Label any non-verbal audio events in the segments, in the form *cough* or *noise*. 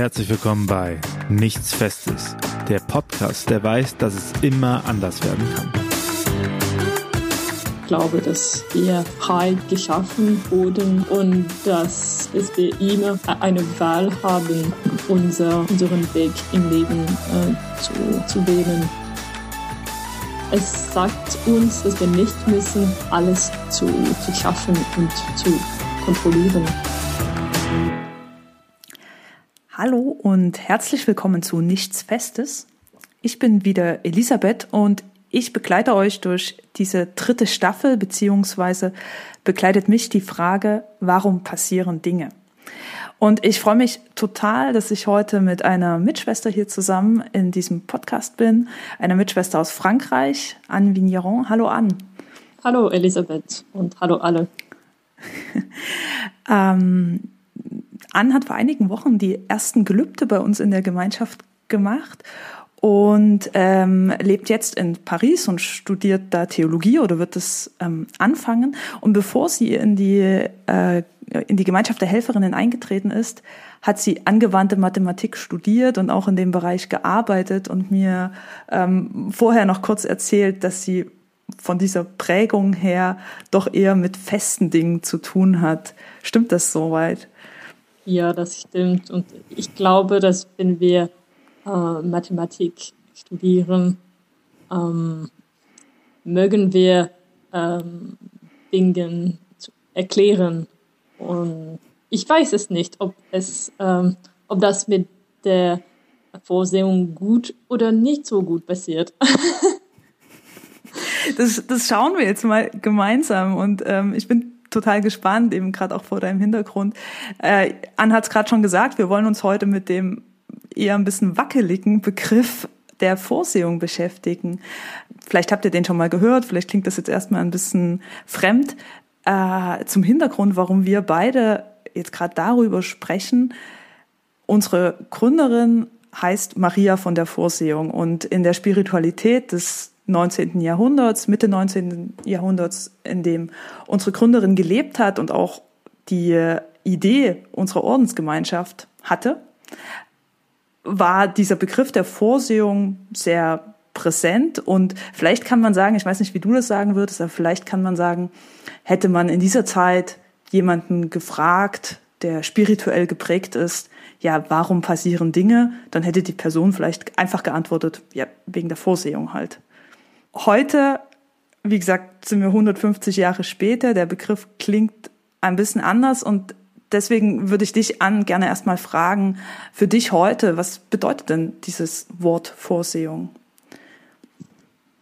Herzlich willkommen bei Nichts Festes, der Podcast, der weiß, dass es immer anders werden kann. Ich glaube, dass wir frei geschaffen wurden und dass, wir immer eine Wahl haben, unser, unseren Weg im Leben äh, zu, zu wählen. Es sagt uns, dass wir nicht müssen, alles zu, zu schaffen und zu kontrollieren. Hallo und herzlich willkommen zu Nichts Festes. Ich bin wieder Elisabeth und ich begleite euch durch diese dritte Staffel, beziehungsweise begleitet mich die Frage, warum passieren Dinge? Und ich freue mich total, dass ich heute mit einer Mitschwester hier zusammen in diesem Podcast bin. Einer Mitschwester aus Frankreich, Anne Vigneron. Hallo Anne. Hallo Elisabeth und hallo alle. *laughs* ähm, Anne hat vor einigen Wochen die ersten Gelübde bei uns in der Gemeinschaft gemacht und ähm, lebt jetzt in Paris und studiert da Theologie oder wird es ähm, anfangen. Und bevor sie in die, äh, in die Gemeinschaft der Helferinnen eingetreten ist, hat sie angewandte Mathematik studiert und auch in dem Bereich gearbeitet und mir ähm, vorher noch kurz erzählt, dass sie von dieser Prägung her doch eher mit festen Dingen zu tun hat. Stimmt das soweit? Ja, das stimmt. Und ich glaube, dass wenn wir äh, Mathematik studieren, ähm, mögen wir ähm, Dinge erklären. Und ich weiß es nicht, ob es, ähm, ob das mit der Vorsehung gut oder nicht so gut passiert. *laughs* das, das schauen wir jetzt mal gemeinsam und ähm, ich bin total gespannt, eben gerade auch vor deinem Hintergrund. Äh, Anne hat es gerade schon gesagt, wir wollen uns heute mit dem eher ein bisschen wackeligen Begriff der Vorsehung beschäftigen. Vielleicht habt ihr den schon mal gehört, vielleicht klingt das jetzt erstmal ein bisschen fremd. Äh, zum Hintergrund, warum wir beide jetzt gerade darüber sprechen. Unsere Gründerin heißt Maria von der Vorsehung und in der Spiritualität des 19. Jahrhunderts, Mitte 19. Jahrhunderts, in dem unsere Gründerin gelebt hat und auch die Idee unserer Ordensgemeinschaft hatte, war dieser Begriff der Vorsehung sehr präsent und vielleicht kann man sagen, ich weiß nicht, wie du das sagen würdest, aber vielleicht kann man sagen, hätte man in dieser Zeit jemanden gefragt, der spirituell geprägt ist, ja, warum passieren Dinge, dann hätte die Person vielleicht einfach geantwortet, ja, wegen der Vorsehung halt. Heute, wie gesagt, sind wir 150 Jahre später. Der Begriff klingt ein bisschen anders und deswegen würde ich dich an gerne erstmal fragen, für dich heute, was bedeutet denn dieses Wort Vorsehung?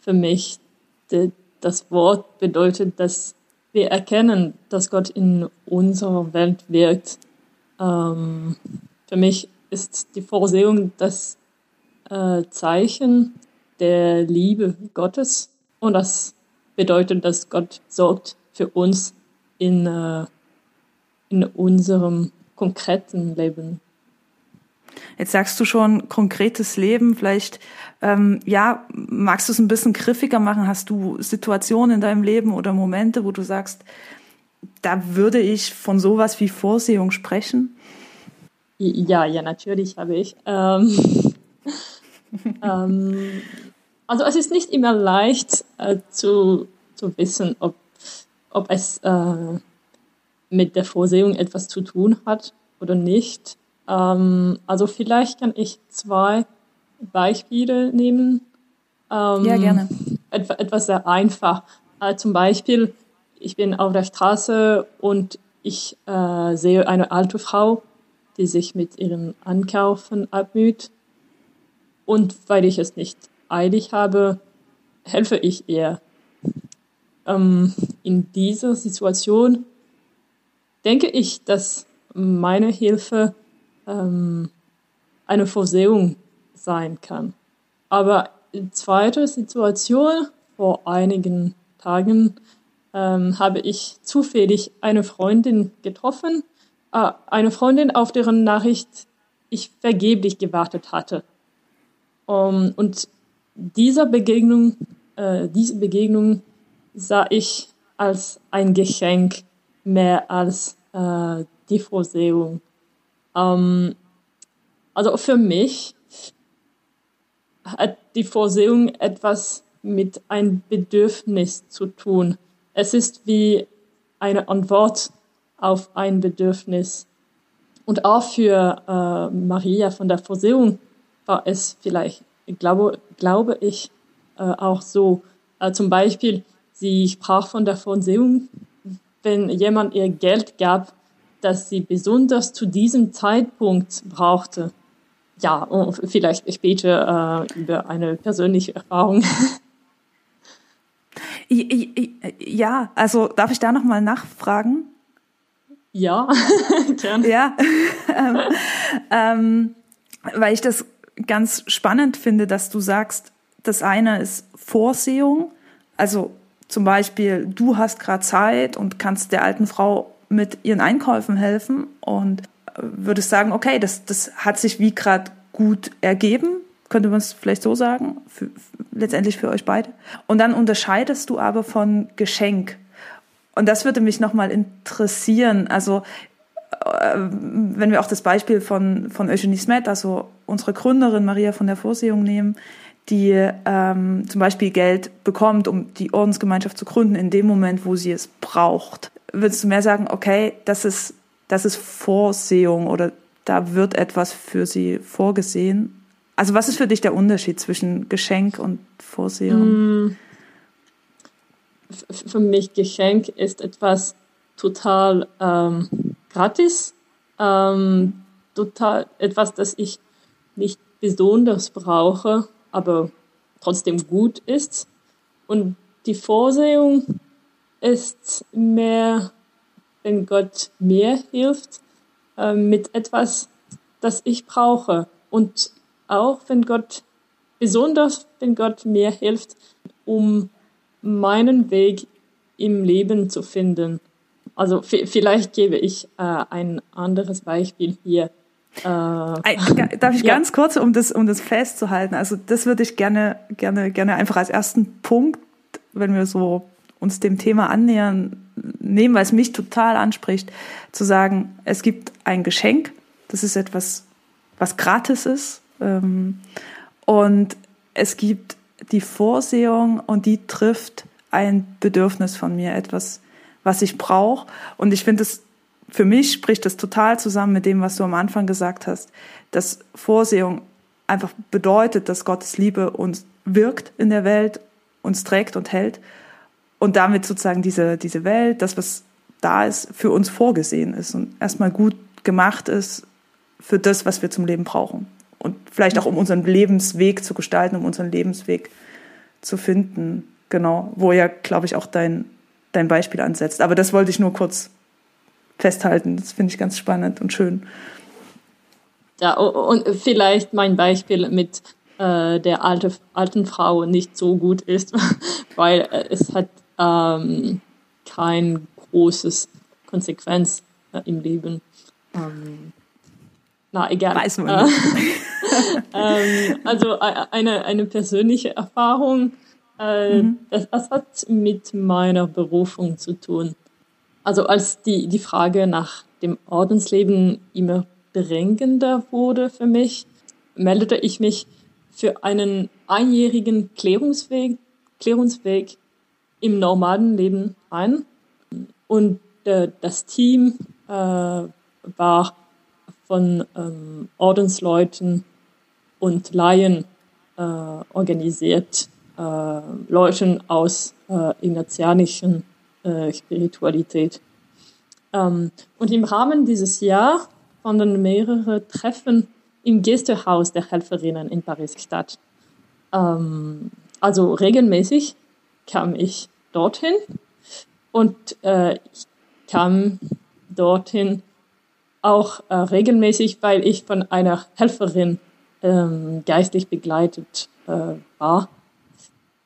Für mich, das Wort bedeutet, dass wir erkennen, dass Gott in unserer Welt wirkt. Ähm, für mich ist die Vorsehung das äh, Zeichen, der Liebe Gottes. Und das bedeutet, dass Gott sorgt für uns in, äh, in unserem konkreten Leben. Jetzt sagst du schon konkretes Leben. Vielleicht, ähm, ja, magst du es ein bisschen griffiger machen? Hast du Situationen in deinem Leben oder Momente, wo du sagst, da würde ich von sowas wie Vorsehung sprechen? Ja, ja, natürlich habe ich. Ähm, *laughs* ähm, also es ist nicht immer leicht äh, zu, zu wissen, ob, ob es äh, mit der Vorsehung etwas zu tun hat oder nicht. Ähm, also vielleicht kann ich zwei Beispiele nehmen. Ähm, ja, gerne. Etwa, etwas sehr einfach. Äh, zum Beispiel, ich bin auf der Straße und ich äh, sehe eine alte Frau, die sich mit ihren Ankaufen abmüht. Und weil ich es nicht eilig habe, helfe ich ihr. Ähm, in dieser Situation denke ich, dass meine Hilfe ähm, eine Vorsehung sein kann. Aber in zweiter Situation, vor einigen Tagen, ähm, habe ich zufällig eine Freundin getroffen, äh, eine Freundin, auf deren Nachricht ich vergeblich gewartet hatte. Um, und dieser Begegnung, äh, diese Begegnung sah ich als ein Geschenk mehr als äh, die Vorsehung. Ähm, Also für mich hat die Vorsehung etwas mit einem Bedürfnis zu tun. Es ist wie eine Antwort auf ein Bedürfnis. Und auch für äh, Maria von der Vorsehung war es vielleicht, glaube, glaube ich, äh, auch so. Äh, zum Beispiel, sie sprach von der Vorsehung, wenn jemand ihr Geld gab, das sie besonders zu diesem Zeitpunkt brauchte. Ja, und vielleicht später äh, über eine persönliche Erfahrung. *laughs* Ja, also darf ich da nochmal nachfragen? Ja, *laughs* gerne. Ja, *laughs* ähm, ähm, weil ich das ganz spannend finde, dass du sagst, das eine ist Vorsehung, also zum Beispiel, du hast gerade Zeit und kannst der alten Frau mit ihren Einkäufen helfen und würdest sagen, okay, das, das hat sich wie gerade gut ergeben, könnte man es vielleicht so sagen, für, letztendlich für euch beide. Und dann unterscheidest du aber von Geschenk. Und das würde mich nochmal interessieren. Also, äh, wenn wir auch das Beispiel von, von Eugenie Smet, also unsere Gründerin Maria von der Vorsehung nehmen, die ähm, zum Beispiel Geld bekommt, um die Ordensgemeinschaft zu gründen, in dem Moment, wo sie es braucht. Würdest du mehr sagen, okay, das ist, das ist Vorsehung oder da wird etwas für sie vorgesehen? Also was ist für dich der Unterschied zwischen Geschenk und Vorsehung? Mm. Für mich Geschenk ist etwas total ähm, gratis, ähm, total etwas, das ich nicht besonders brauche aber trotzdem gut ist. Und die Vorsehung ist mehr, wenn Gott mir hilft, äh, mit etwas, das ich brauche. Und auch wenn Gott, besonders wenn Gott mir hilft, um meinen Weg im Leben zu finden. Also vielleicht gebe ich äh, ein anderes Beispiel hier. Äh, Darf ich *laughs* ja. ganz kurz, um das, um das festzuhalten? Also das würde ich gerne, gerne, gerne einfach als ersten Punkt, wenn wir so uns dem Thema annähern, nehmen, weil es mich total anspricht, zu sagen, es gibt ein Geschenk, das ist etwas, was gratis ist, ähm, und es gibt die Vorsehung und die trifft ein Bedürfnis von mir, etwas, was ich brauche. Und ich finde es für mich spricht das total zusammen mit dem, was du am Anfang gesagt hast, dass Vorsehung einfach bedeutet, dass Gottes Liebe uns wirkt in der Welt, uns trägt und hält und damit sozusagen diese, diese Welt, das, was da ist, für uns vorgesehen ist und erstmal gut gemacht ist für das, was wir zum Leben brauchen. Und vielleicht auch, um unseren Lebensweg zu gestalten, um unseren Lebensweg zu finden. Genau, wo ja, glaube ich, auch dein, dein Beispiel ansetzt. Aber das wollte ich nur kurz festhalten. Das finde ich ganz spannend und schön. Ja, und vielleicht mein Beispiel mit äh, der alte, alten Frau nicht so gut ist, *laughs* weil äh, es hat ähm, kein großes Konsequenz äh, im Leben. Ähm, na, egal. Weiß man nicht. *laughs* ähm, also äh, eine, eine persönliche Erfahrung, äh, mhm. das, das hat mit meiner Berufung zu tun. Also als die, die Frage nach dem Ordensleben immer drängender wurde für mich, meldete ich mich für einen einjährigen Klärungsweg, Klärungsweg im Nomadenleben ein. Und äh, das Team äh, war von ähm, Ordensleuten und Laien äh, organisiert, Leuten aus äh, ignatianischen äh, Spiritualität. Ähm, und im Rahmen dieses Jahr fanden mehrere Treffen im Gästehaus der Helferinnen in Paris statt. Ähm, also regelmäßig kam ich dorthin und äh, ich kam dorthin auch äh, regelmäßig, weil ich von einer Helferin ähm, geistlich begleitet äh, war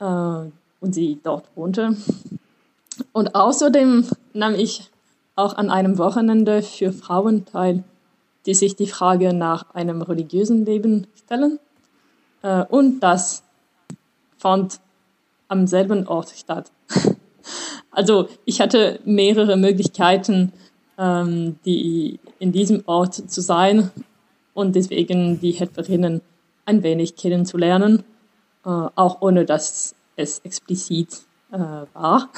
äh, und sie dort wohnte. Und außerdem nahm ich auch an einem Wochenende für Frauen teil, die sich die Frage nach einem religiösen Leben stellen. Äh, und das fand am selben Ort statt. *laughs* Also ich hatte mehrere Möglichkeiten, ähm, die in diesem Ort zu sein. und deswegen die Helferinnen ein wenig kennenzulernen, äh, auch ohne dass es explizit äh, war.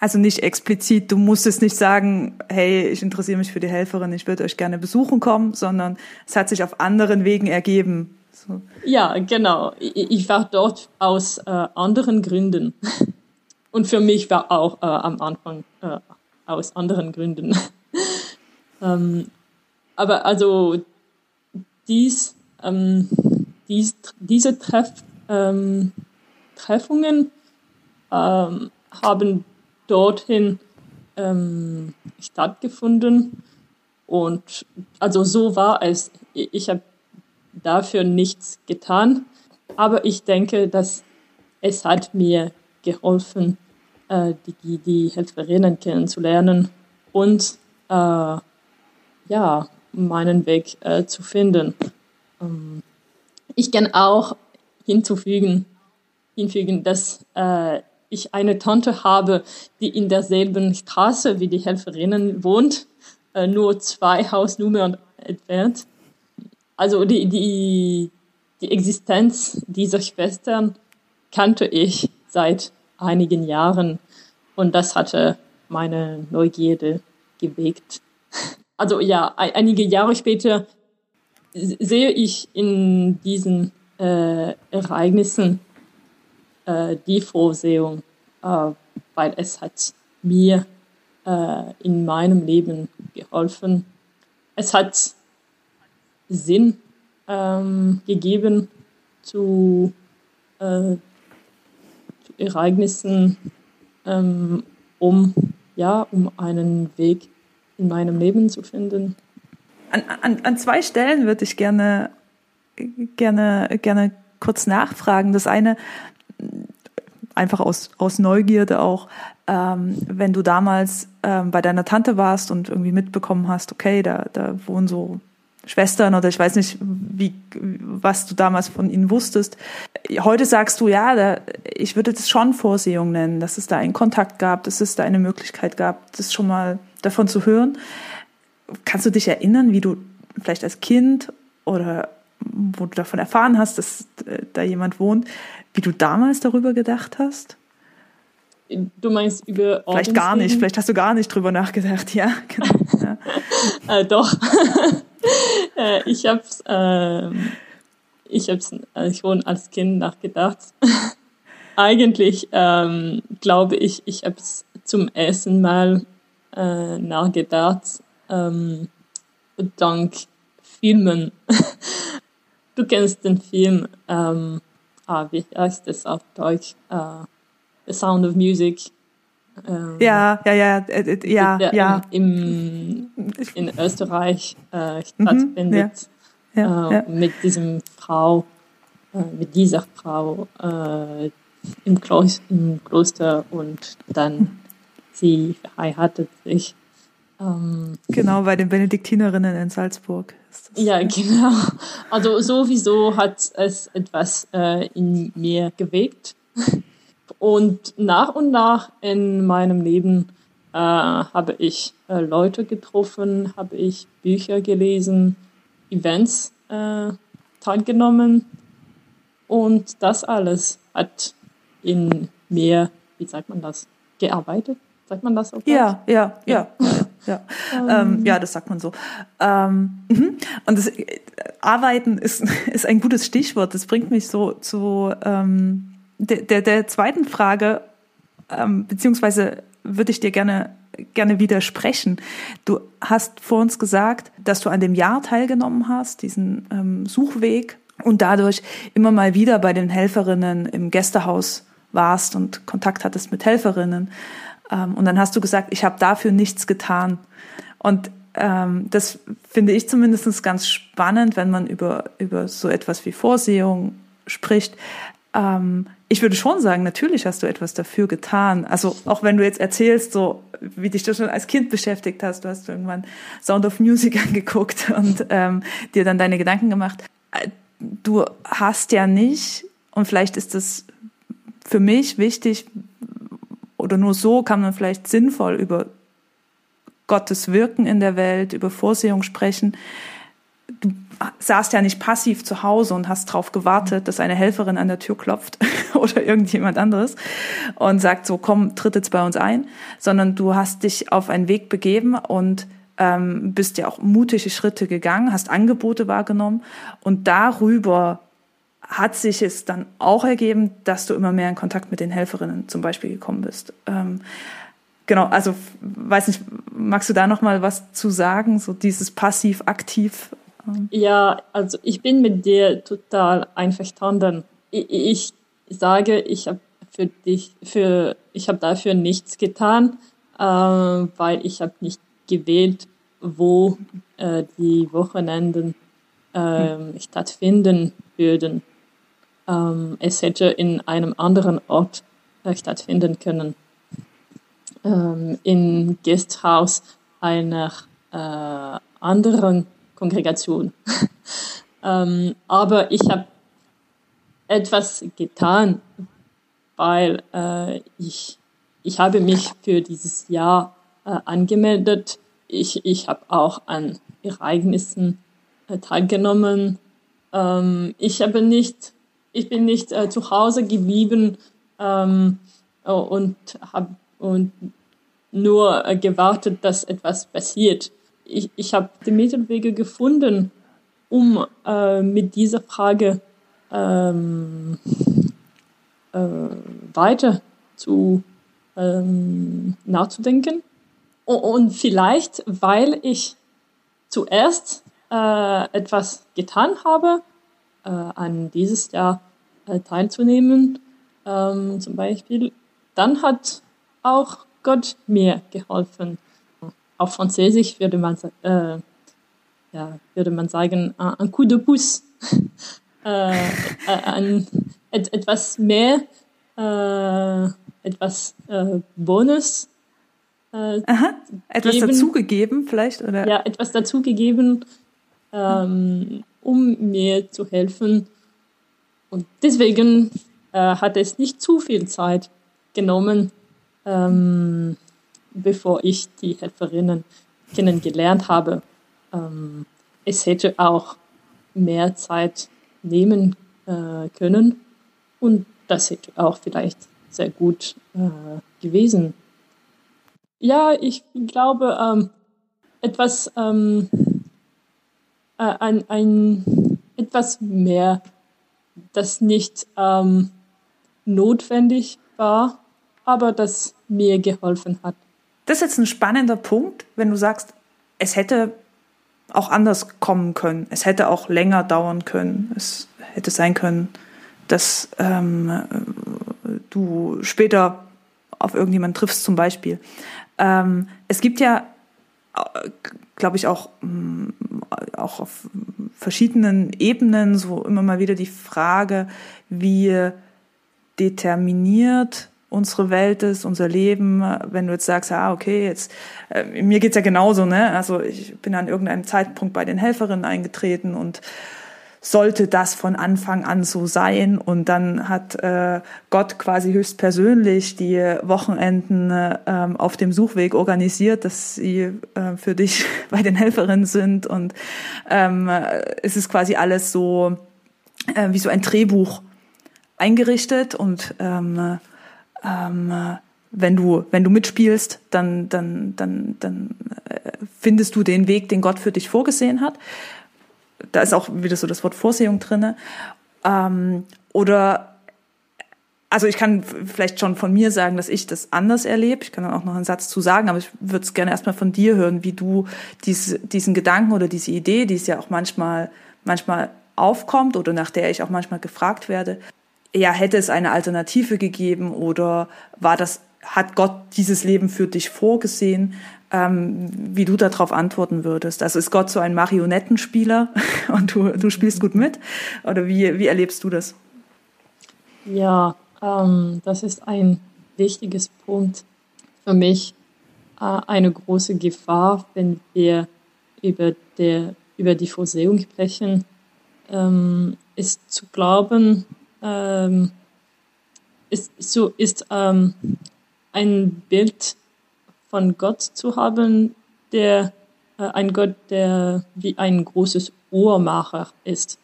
Also nicht explizit, du musstest nicht sagen, hey, ich interessiere mich für die Helferin, ich würde euch gerne besuchen kommen, sondern es hat sich auf anderen Wegen ergeben. So. Ja, genau. Ich war dort aus äh, anderen Gründen. *laughs* Und für mich war auch äh, am Anfang äh, aus anderen Gründen. *laughs* ähm, aber also dies, ähm, dies, diese Treff, ähm, Treffungen ähm, haben dorthin ähm, stattgefunden. Und also so war es. Ich habe dafür nichts getan, aber ich denke, dass es hat mir geholfen, äh, die, die Helferinnen kennenzulernen und äh, ja, meinen Weg äh, zu finden. Ähm, ich kann auch hinzufügen, hinfügen dass äh, ich eine Tante habe, die in derselben Straße wie die Helferinnen wohnt, äh, nur zwei Hausnummern entfernt. Also die, die, die Existenz dieser Schwestern kannte ich seit einigen Jahren und das hatte meine Neugierde geweckt. Also ja, einige Jahre später sehe ich in diesen äh, Ereignissen äh, die Vorsehung, äh, weil es hat mir äh, in meinem Leben geholfen. Es hat Sinn ähm, gegeben zu, äh, zu Ereignissen, ähm, um ja, um einen Weg in meinem Leben zu finden. An, an, an zwei Stellen würde ich gerne, gerne, gerne kurz nachfragen. Das eine, einfach aus, aus Neugierde auch, ähm, wenn du damals ähm, bei deiner Tante warst und irgendwie mitbekommen hast, okay, da, da wohnen so Schwestern oder ich weiß nicht, wie, was du damals von ihnen wusstest. Heute sagst du, ja, da, ich würde das schon Vorsehung nennen, dass es da einen Kontakt gab, dass es da eine Möglichkeit gab, das schon mal davon zu hören. Kannst du dich erinnern, wie du vielleicht als Kind oder wo du davon erfahren hast, dass äh, da jemand wohnt, wie du damals darüber gedacht hast? Du meinst über Vielleicht gar nicht, vielleicht hast du gar nicht drüber nachgedacht, ja. *laughs* Genau, ja. *laughs* äh, doch. äh, ich habe äh, ich hab's schon als Kind nachgedacht. *laughs* Eigentlich ähm, glaube ich, ich habe es zum ersten Mal äh, nachgedacht, ähm, dank Filmen. Du kennst den Film, ähm, ah, wie heißt es auf Deutsch? Uh, The Sound of Music. Ähm, ja, ja, ja, äh, ja, der ja. Im, in Österreich äh, stattfindet. Mhm, ja. Ja, äh, mit diesem Frau, äh, mit dieser Frau äh, im, Kloster, im Kloster und dann sie verheiratet sich. Ähm, genau, bei den Benediktinerinnen in Salzburg. Ja, *laughs* genau. Also sowieso hat es etwas äh, in mir gewegt. Und nach und nach in meinem Leben äh, habe ich äh, Leute getroffen, habe ich Bücher gelesen, Events äh, teilgenommen. Und das alles hat in mir, wie sagt man das, gearbeitet. Sagt man das auch? Ja, ja, ja, ja, ja. ähm, ja, das sagt man so. Ähm, mhm. und das äh, Arbeiten ist, *laughs* ist ein gutes Stichwort. Das bringt mich so zu ähm, der, der, der zweiten Frage, ähm, beziehungsweise würde ich dir gerne gerne widersprechen. Du hast vor uns gesagt, dass du an dem Jahr teilgenommen hast, diesen ähm, Suchweg und dadurch immer mal wieder bei den Helferinnen im Gästehaus warst und Kontakt hattest mit Helferinnen. Ähm, und dann hast du gesagt, ich habe dafür nichts getan. Und ähm, das finde ich zumindest ganz spannend, wenn man über, über so etwas wie Vorsehung spricht. Ähm, ich würde schon sagen, natürlich hast du etwas dafür getan. Also auch wenn du jetzt erzählst, so wie dich das schon als Kind beschäftigt hast, du hast irgendwann Sound of Music *laughs* angeguckt und ähm, dir dann deine Gedanken gemacht. Äh, du hast ja nicht, und vielleicht ist das für mich wichtig, oder nur so kann man vielleicht sinnvoll über Gottes Wirken in der Welt, über Vorsehung sprechen. Du saßt ja nicht passiv zu Hause und hast drauf gewartet, dass eine Helferin an der Tür klopft *laughs* oder irgendjemand anderes und sagt so, komm, tritt jetzt bei uns ein, sondern du hast dich auf einen Weg begeben und ähm, bist ja auch mutige Schritte gegangen, hast Angebote wahrgenommen und darüber hat sich es dann auch ergeben, dass du immer mehr in Kontakt mit den Helferinnen zum Beispiel gekommen bist. Ähm, genau, also weiß nicht, magst du da noch mal was zu sagen, so dieses passiv-aktiv? Ähm? Ja, also ich bin mit dir total einverstanden. Ich, ich sage, ich habe für dich, für ich habe dafür nichts getan, äh, weil ich habe nicht gewählt, wo äh, die Wochenenden äh, stattfinden würden. Ähm, es hätte in einem anderen Ort äh, stattfinden können. Ähm, Im Gasthaus einer äh, anderen Kongregation. *laughs* ähm, aber ich habe etwas getan, weil äh, ich, ich habe mich für dieses Jahr äh, angemeldet. Ich, ich habe auch an Ereignissen äh, teilgenommen. Ähm, ich habe nicht, ich bin nicht äh, zu Hause geblieben ähm, und habe und nur äh, gewartet, dass etwas passiert. Ich, ich habe die Mittelwege gefunden, um äh, mit dieser Frage ähm, äh, weiter zu ähm, nachzudenken. Und vielleicht, weil ich zuerst äh, etwas getan habe, äh, an dieses Jahr äh, teilzunehmen, ähm, zum Beispiel, dann hat auch Gott mir geholfen. Auf Französisch würde man, äh, ja, würde man sagen, ein coup de pouce, *laughs* äh, äh, ein, et, etwas mehr, äh, etwas äh, Bonus äh, Aha, etwas geben. dazugegeben vielleicht? Oder? Ja, etwas dazugegeben, ähm, um mir zu helfen. Und deswegen äh, hat es nicht zu viel Zeit genommen, ähm, bevor ich die Helferinnen kennengelernt habe. Ähm, es hätte auch mehr Zeit nehmen äh, können und das hätte auch vielleicht sehr gut äh, gewesen ja, ich glaube, ähm, etwas, ähm, äh, ein, ein, etwas mehr, das nicht ähm, notwendig war, aber das mir geholfen hat. Das ist jetzt ein spannender Punkt, wenn du sagst, es hätte auch anders kommen können. Es hätte auch länger dauern können. Es hätte sein können, dass ähm, du später auf irgendjemanden triffst zum Beispiel. Ähm, es gibt ja, glaube ich, auch, mm, auch auf verschiedenen Ebenen so immer mal wieder die Frage, wie determiniert unsere Welt ist, unser Leben, wenn du jetzt sagst, ah, okay, jetzt, äh, mir geht's ja genauso, ne? Also ich bin an irgendeinem Zeitpunkt bei den Helferinnen eingetreten und sollte das von Anfang an so sein. Und dann hat äh, Gott quasi höchstpersönlich die Wochenenden äh, auf dem Suchweg organisiert, dass sie äh, für dich *laughs* bei den Helferinnen sind. Und ähm, es ist quasi alles so äh, wie so ein Drehbuch eingerichtet und ähm, ähm, wenn du wenn du mitspielst, dann dann dann dann äh, findest du den Weg, den Gott für dich vorgesehen hat da ist auch wieder so das Wort Vorsehung drinne. Ähm, oder also ich kann vielleicht schon von mir sagen, dass ich das anders erlebe. Ich kann dann auch noch einen Satz zu sagen, aber ich würde es gerne erstmal von dir hören, wie du dies, diesen Gedanken oder diese Idee, die es ja auch manchmal, manchmal aufkommt oder nach der ich auch manchmal gefragt werde, ja, hätte es eine Alternative gegeben oder war das, hat Gott dieses Leben für dich vorgesehen? Ähm, wie du darauf antworten würdest. Also ist Gott so ein Marionettenspieler *laughs* und du, du spielst gut mit? Oder wie, wie erlebst du das? Ja, ähm, das ist ein wichtiges Punkt für mich. Äh, eine große Gefahr, wenn wir über, der, über die Vorsehung sprechen, ähm, ist zu glauben, ähm, ist, so, ist ähm, ein Bild von Gott zu haben, der äh, ein Gott, der wie ein großes Uhrmacher ist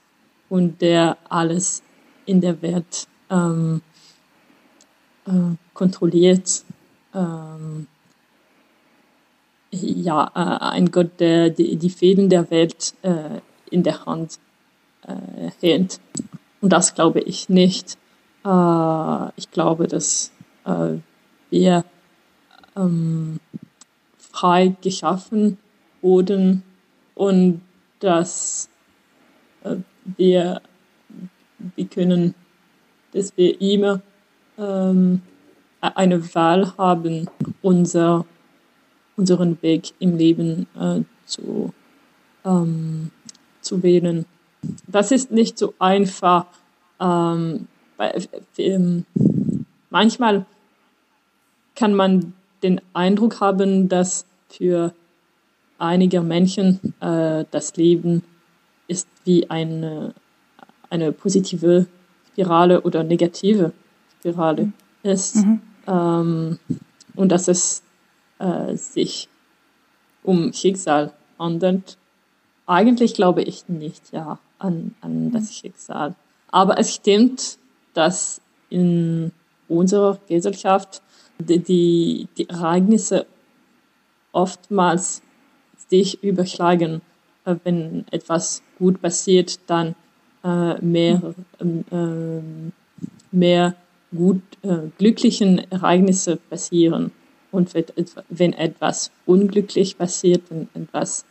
und der alles in der Welt ähm, äh, kontrolliert. Ähm, ja, äh, ein Gott, der die, die Fäden der Welt äh, in der Hand äh, hält. Und das glaube ich nicht. Äh, ich glaube, dass äh, wir ähm, frei geschaffen wurden und dass äh, wir, wir können, dass wir immer ähm, eine Wahl haben, unser, unseren Weg im Leben äh, zu, ähm, zu wählen. Das ist nicht so einfach. Ähm, weil, ähm, manchmal kann man den Eindruck haben, dass für einige Menschen äh, das Leben ist wie eine, eine positive Spirale oder negative Spirale ist. Mhm. Ähm, und dass es äh, sich um Schicksal handelt. Eigentlich glaube ich nicht, ja, an, an das Schicksal. Aber es stimmt, dass in unserer Gesellschaft die, die Ereignisse oftmals sich überschlagen. Äh, wenn etwas gut passiert, dann äh, mehr, äh, mehr gut, äh, glücklichen Ereignisse passieren. Und wenn etwas unglücklich passiert, wenn etwas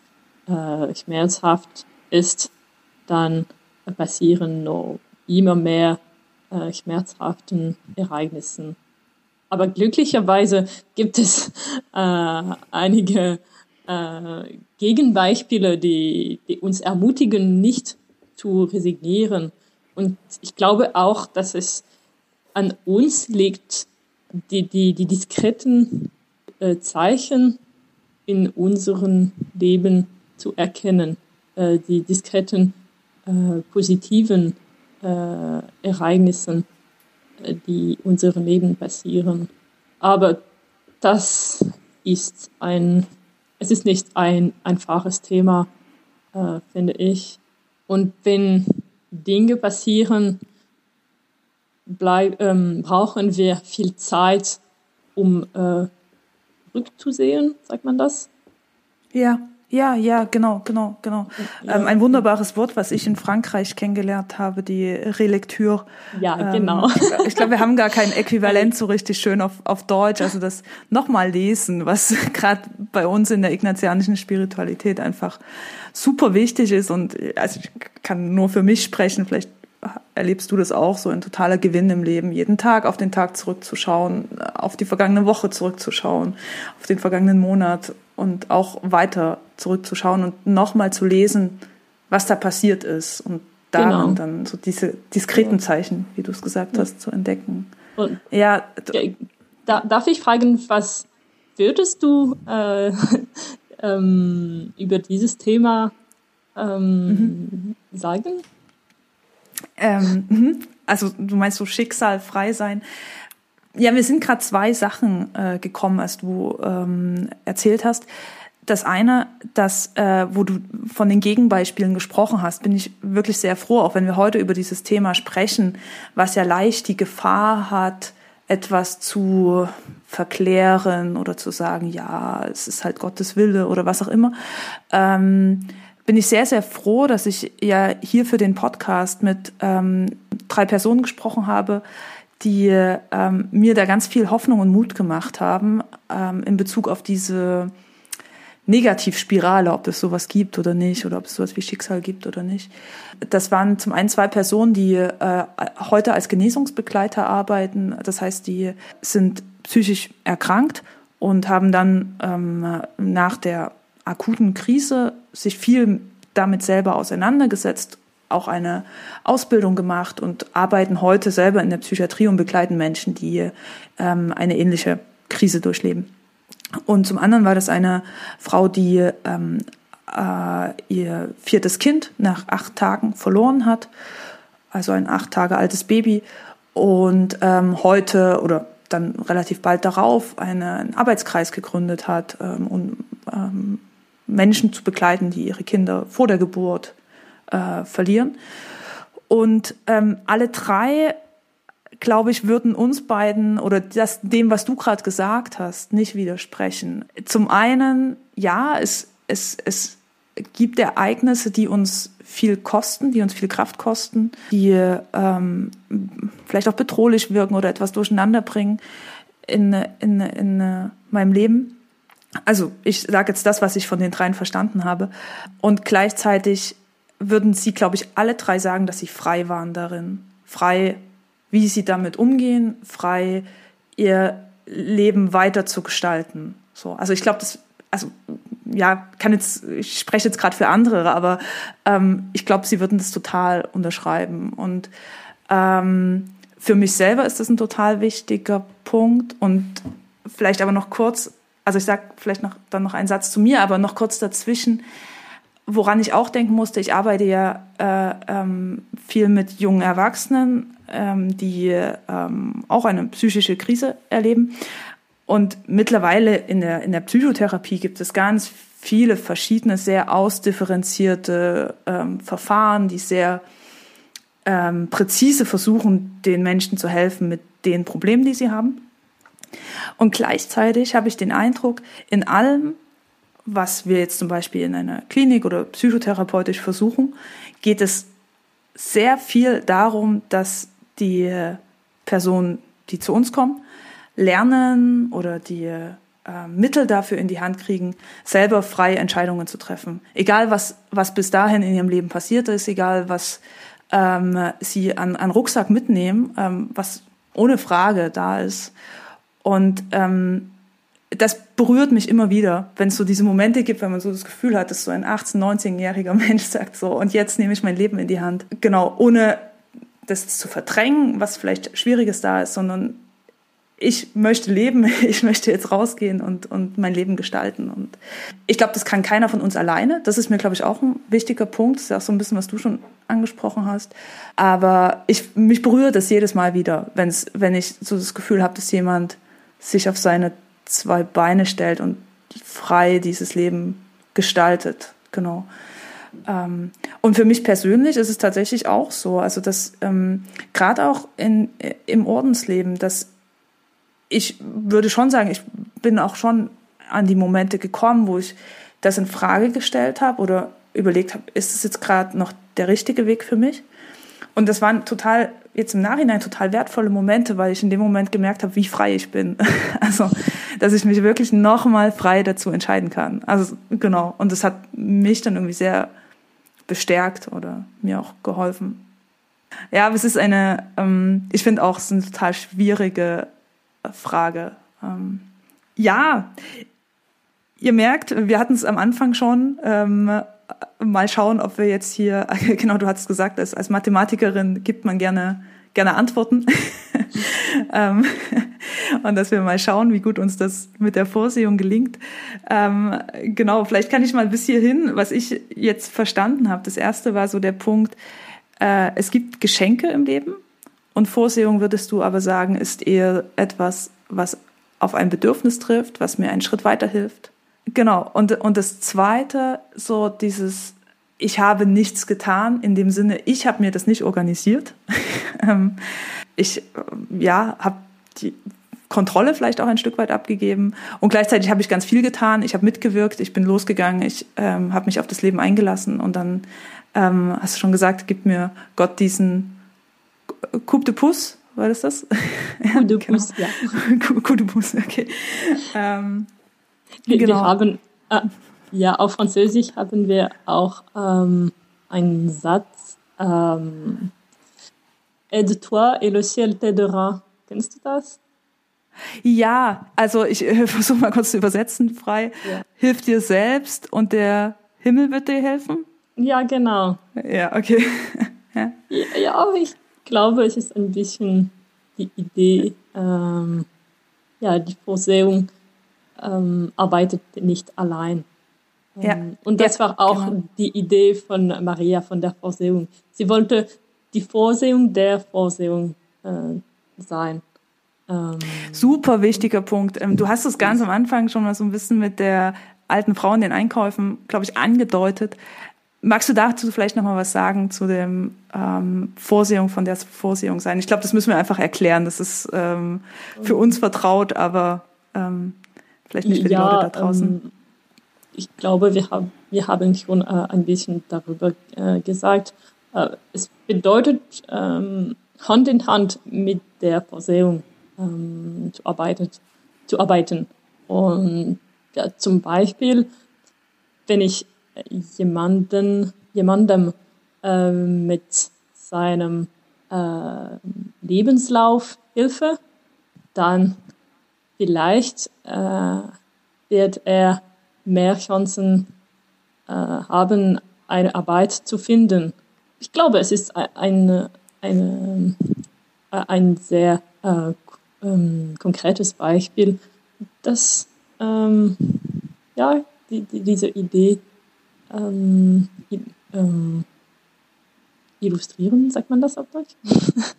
äh, schmerzhaft ist, dann passieren noch immer mehr äh, schmerzhaften Ereignissen. Aber glücklicherweise gibt es äh, einige äh, Gegenbeispiele, die, die uns ermutigen, nicht zu resignieren. Und ich glaube auch, dass es an uns liegt, die, die, die diskreten äh, Zeichen in unserem Leben zu erkennen, äh, die diskreten äh, positiven äh, Ereignissen, die unserem Leben passieren. Aber das ist ein, es ist nicht ein einfaches Thema, äh, finde ich. Und wenn Dinge passieren, bleib, ähm, brauchen wir viel Zeit, um äh, rückzusehen, sagt man das? Ja. Ja, ja, genau, genau, genau. Ähm, ein wunderbares Wort, was ich in Frankreich kennengelernt habe, die Relektür. Ja, ähm, genau. *laughs* Ich glaube, wir haben gar kein Äquivalent so richtig schön auf, auf Deutsch. Also das nochmal lesen, was *laughs* gerade bei uns in der ignatianischen Spiritualität einfach super wichtig ist. Und also ich kann nur für mich sprechen, vielleicht erlebst du das auch, so ein totaler Gewinn im Leben, jeden Tag auf den Tag zurückzuschauen, auf die vergangene Woche zurückzuschauen, auf den vergangenen Monat und auch weiter zurückzuschauen und nochmal zu lesen, was da passiert ist und daran genau. dann so diese diskreten Zeichen, wie du es gesagt ja. hast, zu entdecken. Und ja, da, darf ich fragen, was würdest du äh, *laughs* ähm, über dieses Thema ähm, mhm. sagen? Ähm, mhm. also du meinst so Schicksal, frei sein. Ja, wir sind gerade zwei Sachen äh, gekommen, als du ähm, erzählt hast. Das eine, das, äh, wo du von den Gegenbeispielen gesprochen hast, bin ich wirklich sehr froh, auch wenn wir heute über dieses Thema sprechen, was ja leicht die Gefahr hat, etwas zu verklären oder zu sagen, ja, es ist halt Gottes Wille oder was auch immer. Ähm, bin ich sehr, sehr froh, dass ich ja hier für den Podcast mit ähm, drei Personen gesprochen habe, die ähm, mir da ganz viel Hoffnung und Mut gemacht haben ähm, in Bezug auf diese Negativspirale, ob es sowas gibt oder nicht, oder ob es sowas wie Schicksal gibt oder nicht. Das waren zum einen zwei Personen, die äh, heute als Genesungsbegleiter arbeiten. Das heißt, die sind psychisch erkrankt und haben dann ähm, nach der akuten Krise sich viel damit selber auseinandergesetzt, auch eine Ausbildung gemacht und arbeiten heute selber in der Psychiatrie und begleiten Menschen, die ähm, eine ähnliche Krise durchleben. Und zum anderen war das eine Frau, die ähm, äh, ihr viertes Kind nach acht Tagen verloren hat, also ein acht Tage altes Baby und ähm, heute oder dann relativ bald darauf einen Arbeitskreis gegründet hat, ähm, um ähm, Menschen zu begleiten, die ihre Kinder vor der Geburt äh, verlieren. Und ähm, alle drei, glaube ich, würden uns beiden oder das, dem, was du gerade gesagt hast, nicht widersprechen. Zum einen, ja, es, es, es gibt Ereignisse, die uns viel kosten, die uns viel Kraft kosten, die ähm, vielleicht auch bedrohlich wirken oder etwas durcheinander bringen in, in, in meinem Leben. Also ich sage jetzt das, was ich von den dreien verstanden habe. Und gleichzeitig würden sie, glaube ich, alle drei sagen, dass sie frei waren darin. Frei, wie sie damit umgehen, frei ihr Leben weiter zu gestalten. So, also ich glaube, das, also ja, kann jetzt, ich spreche jetzt gerade für andere, aber ähm, ich glaube, sie würden das total unterschreiben. Und ähm, für mich selber ist das ein total wichtiger Punkt. Und vielleicht aber noch kurz, also ich sage vielleicht noch dann noch einen Satz zu mir, aber noch kurz dazwischen, woran ich auch denken musste, ich arbeite ja äh, ähm, viel mit jungen Erwachsenen, ähm, die ähm, auch eine psychische Krise erleben. Und mittlerweile in der, in der Psychotherapie gibt es ganz viele verschiedene, sehr ausdifferenzierte ähm, Verfahren, die sehr ähm, präzise versuchen, den Menschen zu helfen mit den Problemen, die sie haben. Und gleichzeitig habe ich den Eindruck, in allem, was wir jetzt zum Beispiel in einer Klinik oder psychotherapeutisch versuchen, geht es sehr viel darum, dass die Personen, die zu uns kommen, lernen oder die äh, Mittel dafür in die Hand kriegen, selber frei Entscheidungen zu treffen. Egal was, was bis dahin in ihrem Leben passiert ist, egal was ähm, sie an, an Rucksack mitnehmen, ähm, was ohne Frage da ist. Und ähm, das berührt mich immer wieder, wenn es so diese Momente gibt, wenn man so das Gefühl hat, dass so ein 18-, 19-jähriger *laughs* Mensch sagt so, und jetzt nehme ich mein Leben in die Hand. Genau, ohne das zu verdrängen, was vielleicht Schwieriges da ist, sondern ich möchte leben, *laughs* ich möchte jetzt rausgehen und, und mein Leben gestalten. Und ich glaube, das kann keiner von uns alleine. Das ist mir, glaube ich, auch ein wichtiger Punkt. Das ist auch so ein bisschen, was du schon angesprochen hast. Aber ich, mich berührt das jedes Mal wieder, wenn's, wenn ich so das Gefühl habe, dass jemand sich auf seine zwei Beine stellt und frei dieses Leben gestaltet. Genau. Ähm, und für mich persönlich ist es tatsächlich auch so, also dass ähm, gerade auch in, im Ordensleben, dass ich würde schon sagen, ich bin auch schon an die Momente gekommen, wo ich das in Frage gestellt habe oder überlegt habe, ist es jetzt gerade noch der richtige Weg für mich? Und das waren total, jetzt im Nachhinein total wertvolle Momente, weil ich in dem Moment gemerkt habe, wie frei ich bin. *laughs* Also, dass ich mich wirklich nochmal frei dazu entscheiden kann. Also, genau. Und das hat mich dann irgendwie sehr bestärkt oder mir auch geholfen. Ja, aber es ist eine, ähm, ich finde auch, es ist eine total schwierige Frage. Ähm, ja, ihr merkt, wir hatten es am Anfang schon. Ähm, mal schauen, ob wir jetzt hier, *laughs* genau, du hast gesagt, als, als Mathematikerin gibt man gerne, gerne Antworten. *laughs* ähm, und dass wir mal schauen, wie gut uns das mit der Vorsehung gelingt. Ähm, genau, vielleicht kann ich mal bis hierhin, was ich jetzt verstanden habe. Das erste war so der Punkt, äh, es gibt Geschenke im Leben und Vorsehung würdest du aber sagen, ist eher etwas, was auf ein Bedürfnis trifft, was mir einen Schritt weiterhilft. Genau. Und, und das zweite, so dieses, ich habe nichts getan, in dem Sinne, ich habe mir das nicht organisiert. *laughs* Ähm, ich, ja, habe die Kontrolle vielleicht auch ein Stück weit abgegeben. Und gleichzeitig habe ich ganz viel getan. Ich habe mitgewirkt, ich bin losgegangen, ich ähm, habe mich auf das Leben eingelassen und dann, ähm, hast du schon gesagt, gibt mir Gott diesen Coup de Pouce, war das das? *laughs* Coup de genau. Pouce, ja. *laughs* Coup de Pouce, okay. Ähm, wir, genau. wir haben, äh, ja, auf Französisch haben wir auch ähm, einen Satz, ähm, Aide-toi et le ciel t'aidera. Kennst du das? Ja, also ich äh, *laughs* versuche mal kurz zu übersetzen, frei. Ja. Hilf dir selbst und der Himmel wird dir helfen? Ja, genau. Ja, okay. *laughs* ja, ja ich glaube, es ist ein bisschen die Idee, ähm, ja, die Vorsehung ähm, arbeitet nicht allein. Ähm, ja. Und das ja, war auch genau. die Idee von Maria von der Vorsehung. Sie wollte die Vorsehung der Vorsehung äh, sein. Ähm, Super wichtiger Punkt. Ähm, du hast es ganz am Anfang schon mal so ein bisschen mit der alten Frau in den Einkäufen, glaube ich, angedeutet. Magst du dazu vielleicht noch mal was sagen zu dem ähm, Vorsehung von der Vorsehung sein? Ich glaube, das müssen wir einfach erklären. Das ist ähm, für uns vertraut, aber ähm, vielleicht nicht für die ja, Leute da draußen. Ähm, ich glaube, wir haben, wir haben schon äh, ein bisschen darüber äh, gesagt. Äh, es bedeutet, ähm, Hand in Hand mit der Vorsehung ähm, zu, arbeiten, zu arbeiten. Und ja, zum Beispiel, wenn ich jemanden, jemandem äh, mit seinem äh, Lebenslauf hilfe, dann vielleicht äh, wird er mehr Chancen äh, haben, eine Arbeit zu finden. Ich glaube, es ist eine, eine, äh, ein sehr äh, ähm, konkretes Beispiel, das ähm, ja, die, die, diese Idee ähm, ähm, illustrieren, sagt man das auf Deutsch? *laughs*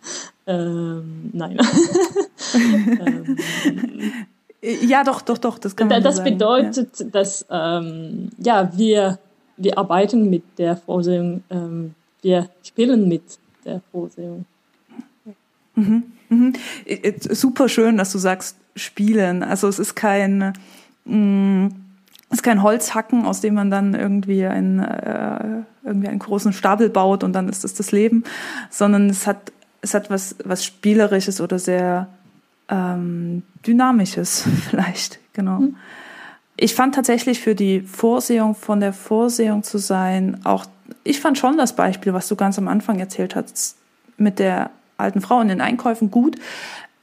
ähm, nein. *laughs* *laughs* ja, doch, doch, doch, das kann man Das so bedeutet, ja. dass ähm, ja, wir, wir arbeiten mit der Vorsehung, ähm, wir spielen mit der Vorsehung. Mhm, mhm. Super schön, dass du sagst, spielen. Also es ist kein, mh, mm, es ist kein Holzhacken, aus dem man dann irgendwie, ein, äh, irgendwie einen großen Stapel baut und dann ist das das Leben, sondern es hat, es hat was, was Spielerisches oder sehr ähm, Dynamisches *laughs* vielleicht, genau. Mhm. Ich fand tatsächlich für die Vorsehung von der Vorsehung zu sein, auch ich fand schon das Beispiel, was du ganz am Anfang erzählt hast, mit der alten Frau in den Einkäufen gut,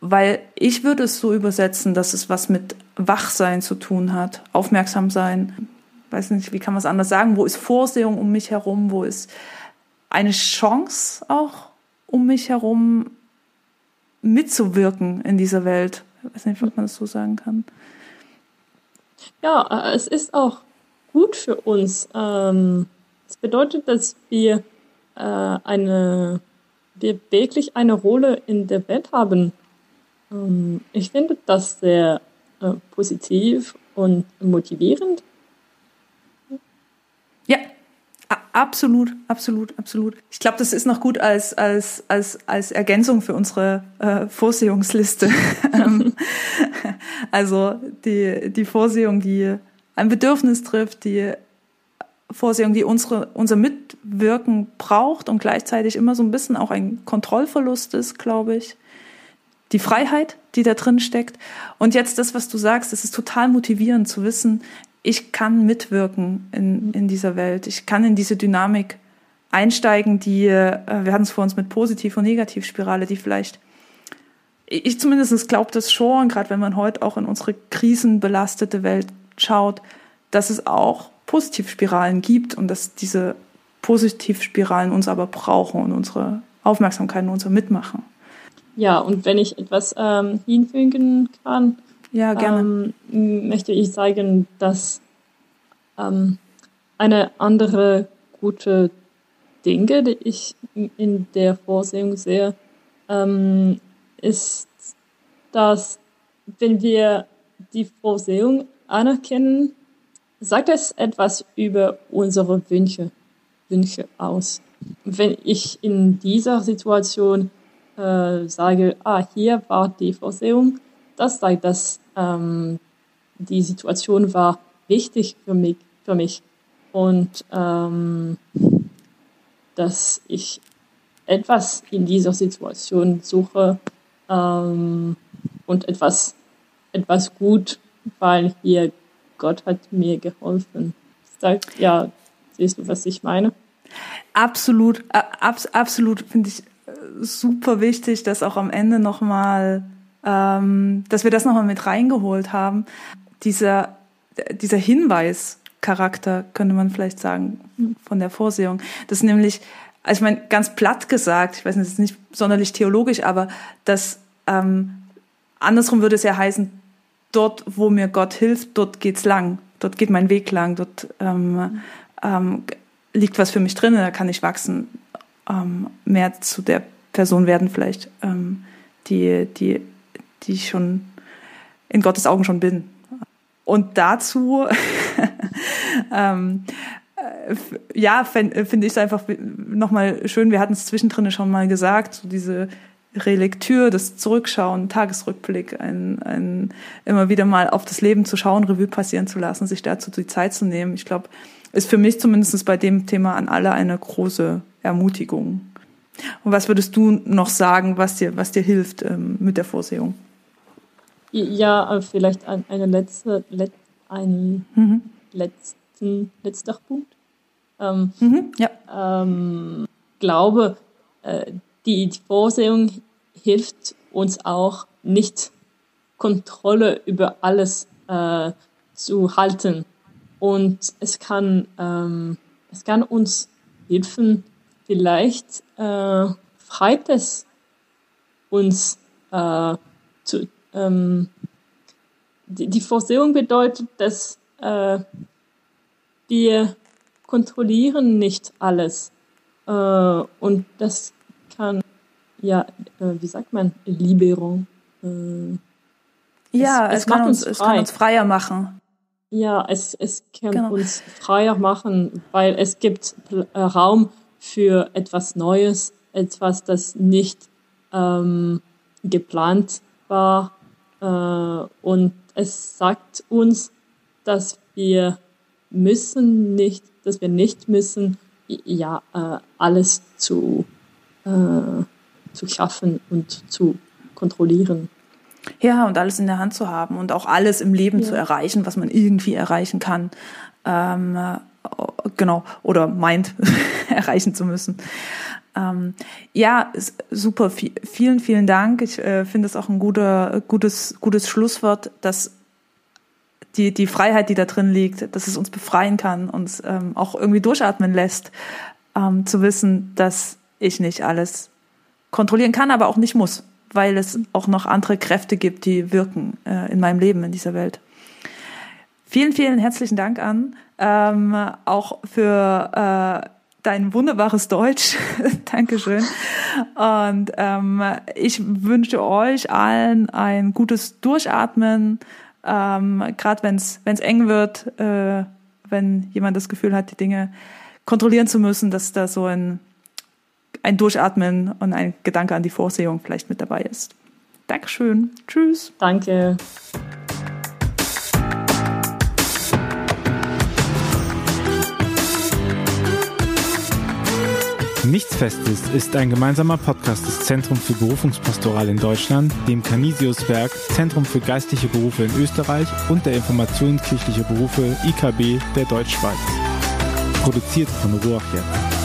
weil ich würde es so übersetzen, dass es was mit Wachsein zu tun hat, aufmerksam sein. Weiß nicht, wie kann man es anders sagen? Wo ist Vorsehung um mich herum? Wo ist eine Chance auch um mich herum mitzuwirken in dieser Welt? Ich weiß nicht, ob man das so sagen kann. Ja, äh, es ist auch gut für uns. Ähm, es bedeutet, dass wir äh, eine, wir wirklich eine Rolle in der Welt haben. Ähm, ich finde das sehr äh, positiv und motivierend. Ja, absolut, absolut, absolut. Ich glaube, das ist noch gut als als als als Ergänzung für unsere äh, Vorsehungsliste. *laughs* Ähm, also die die Vorsehung, die ein Bedürfnis trifft, die Vorsehung, die unsere, unser Mitwirken braucht und gleichzeitig immer so ein bisschen auch ein Kontrollverlust ist, glaube ich die Freiheit, die da drin steckt. Und jetzt das, was du sagst, es ist total motivierend zu wissen, ich kann mitwirken in, in dieser Welt. Ich kann in diese Dynamik einsteigen, die, äh, wir hatten es vor uns mit Positiv- und Negativspirale, die vielleicht, ich zumindest glaube das schon, gerade wenn man heute auch in unsere krisenbelastete Welt schaut, dass es auch Positivspiralen gibt und dass diese Positivspiralen uns aber brauchen und unsere Aufmerksamkeit und unser Mitmachen. Ja, und wenn ich etwas ähm, hinfügen kann, ja, gerne. Ähm, möchte ich sagen, dass ähm, eine andere gute Dinge, die ich in der Vorsehung sehe, ähm, ist, dass wenn wir die Vorsehung anerkennen, sagt es etwas über unsere Wünsche, Wünsche aus. Wenn ich in dieser Situation äh, sage, ah, hier war die Vorsehung, das zeigt, dass ähm, die Situation war wichtig für mich, für mich und ähm, dass ich etwas in dieser Situation suche ähm, und etwas, etwas gut, weil hier Gott hat mir geholfen. Ja, siehst du, was ich meine? Absolut, ab, absolut finde ich super wichtig, dass auch am Ende nochmal, ähm, dass wir das nochmal mit reingeholt haben. Dieser, dieser Hinweischarakter, könnte man vielleicht sagen, von der Vorsehung. Das nämlich, also ich meine, ganz platt gesagt, ich weiß nicht, das ist nicht sonderlich theologisch, aber das ähm, andersrum würde es ja heißen, dort, wo mir Gott hilft, dort geht's lang, dort geht mein Weg lang, dort ähm, ähm, liegt was für mich drin, da kann ich wachsen, ähm, mehr zu der Person werden vielleicht, ähm, die, die, die ich schon in Gottes Augen schon bin. Und dazu *laughs* ähm, ja, finde ich es einfach nochmal schön. Wir hatten es zwischendrin schon mal gesagt, so diese Relektür, das Zurückschauen, Tagesrückblick, ein, ein, immer wieder mal auf das Leben zu schauen, Revue passieren zu lassen, sich dazu die Zeit zu nehmen. Ich glaube, ist für mich zumindest bei dem Thema an alle eine große Ermutigung. Und was würdest du noch sagen, was dir, was dir hilft ähm, mit der Vorsehung? Ja, äh, vielleicht ein, eine letzte, let, ein mhm. letzten, letzter Punkt. Ähm, mhm, ja. Ähm, glaube, äh, die Vorsehung hilft uns auch nicht Kontrolle über alles äh, zu halten. Und es kann, ähm, es kann uns helfen, vielleicht äh, freut es uns äh, zu, ähm, die, die Vorsehung bedeutet, dass äh, wir kontrollieren nicht alles. Äh, und das kann, ja, äh, wie sagt man, Liberung. Äh, ja, es, es, es kann uns, uns es kann uns freier machen. Ja, es, es kann genau. uns freier machen, weil es gibt äh, Raum für etwas Neues, etwas, das nicht ähm, geplant war. Äh, und es sagt uns, dass wir müssen nicht, dass wir nicht müssen, ja, äh, alles zu, äh, zu schaffen und zu kontrollieren. Ja, und alles in der Hand zu haben und auch alles im Leben ja. zu erreichen, was man irgendwie erreichen kann. Ähm, äh, genau, oder meint, *laughs* erreichen zu müssen. Ähm, ja, super, vielen, vielen Dank. Ich äh, finde es auch ein guter, gutes, gutes Schlusswort, dass die, die Freiheit, die da drin liegt, dass es uns befreien kann, uns ähm, auch irgendwie durchatmen lässt, ähm, zu wissen, dass ich nicht alles kontrollieren kann, aber auch nicht muss, weil es auch noch andere Kräfte gibt, die wirken äh, in meinem Leben, in dieser Welt. Vielen, vielen herzlichen Dank an, ähm, auch für äh, dein wunderbares Deutsch. *laughs* Dankeschön. Und ähm, ich wünsche euch allen ein gutes Durchatmen, ähm, gerade wenn es eng wird, äh, wenn jemand das Gefühl hat, die Dinge kontrollieren zu müssen, dass da so ein, ein Durchatmen und ein Gedanke an die Vorsehung vielleicht mit dabei ist. Dankeschön. Tschüss. Danke. Nichts Festes ist ein gemeinsamer Podcast des Zentrum für Berufungspastoral in Deutschland, dem Canisius-Werk Zentrum für geistliche Berufe in Österreich und der Informationskirchliche Berufe IKB der Deutschschweiz. Produziert von Ruach jetzt.